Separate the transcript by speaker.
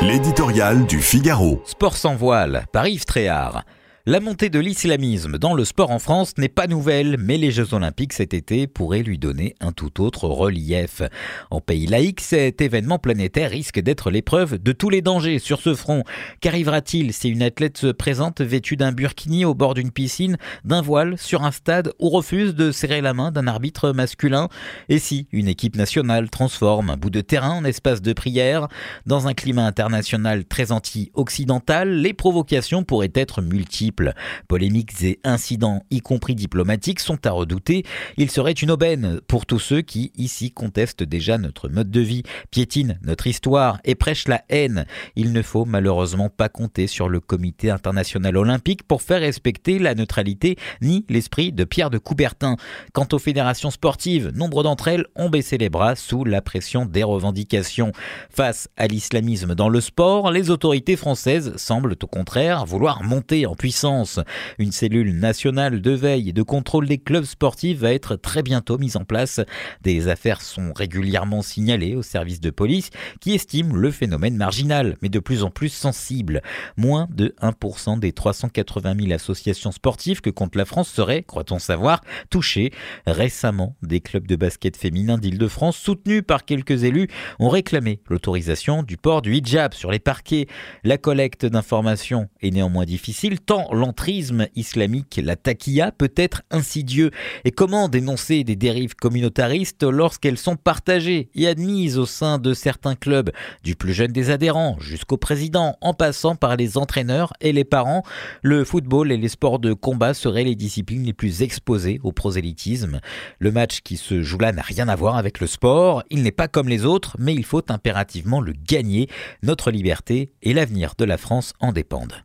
Speaker 1: L'éditorial du Figaro.
Speaker 2: Sport sans voile par Yves Tréhard. La montée de l'islamisme dans le sport en France n'est pas nouvelle, mais les Jeux Olympiques cet été pourraient lui donner un tout autre relief. En pays laïque, cet événement planétaire risque d'être l'épreuve de tous les dangers sur ce front. Qu'arrivera-t-il si une athlète se présente vêtue d'un burkini au bord d'une piscine, d'un voile, sur un stade ou refuse de serrer la main d'un arbitre masculin? Et si une équipe nationale transforme un bout de terrain en espace de prière? Dans un climat international très anti-occidental, les provocations pourraient être multiples. Polémiques et incidents, y compris diplomatiques, sont à redouter. Il serait une aubaine pour tous ceux qui, ici, contestent déjà notre mode de vie, piétinent notre histoire et prêchent la haine. Il ne faut malheureusement pas compter sur le Comité international olympique pour faire respecter la neutralité ni l'esprit de Pierre de Coubertin. Quant aux fédérations sportives, nombre d'entre elles ont baissé les bras sous la pression des revendications. Face à l'islamisme dans le sport, les autorités françaises semblent au contraire vouloir monter en puissance une cellule nationale de veille et de contrôle des clubs sportifs va être très bientôt mise en place. Des affaires sont régulièrement signalées au service de police qui estime le phénomène marginal, mais de plus en plus sensible. Moins de 1% des 380 000 associations sportives que compte la France seraient, croit-on savoir, touchées. Récemment, des clubs de basket féminin d'Île-de-France, soutenus par quelques élus, ont réclamé l'autorisation du port du hijab sur les parquets. La collecte d'informations est néanmoins difficile, tant l'entrisme islamique, la taquilla, peut être insidieux Et comment dénoncer des dérives communautaristes lorsqu'elles sont partagées et admises au sein de certains clubs, du plus jeune des adhérents jusqu'au président, en passant par les entraîneurs et les parents Le football et les sports de combat seraient les disciplines les plus exposées au prosélytisme. Le match qui se joue là n'a rien à voir avec le sport, il n'est pas comme les autres, mais il faut impérativement le gagner. Notre liberté et l'avenir de la France en dépendent.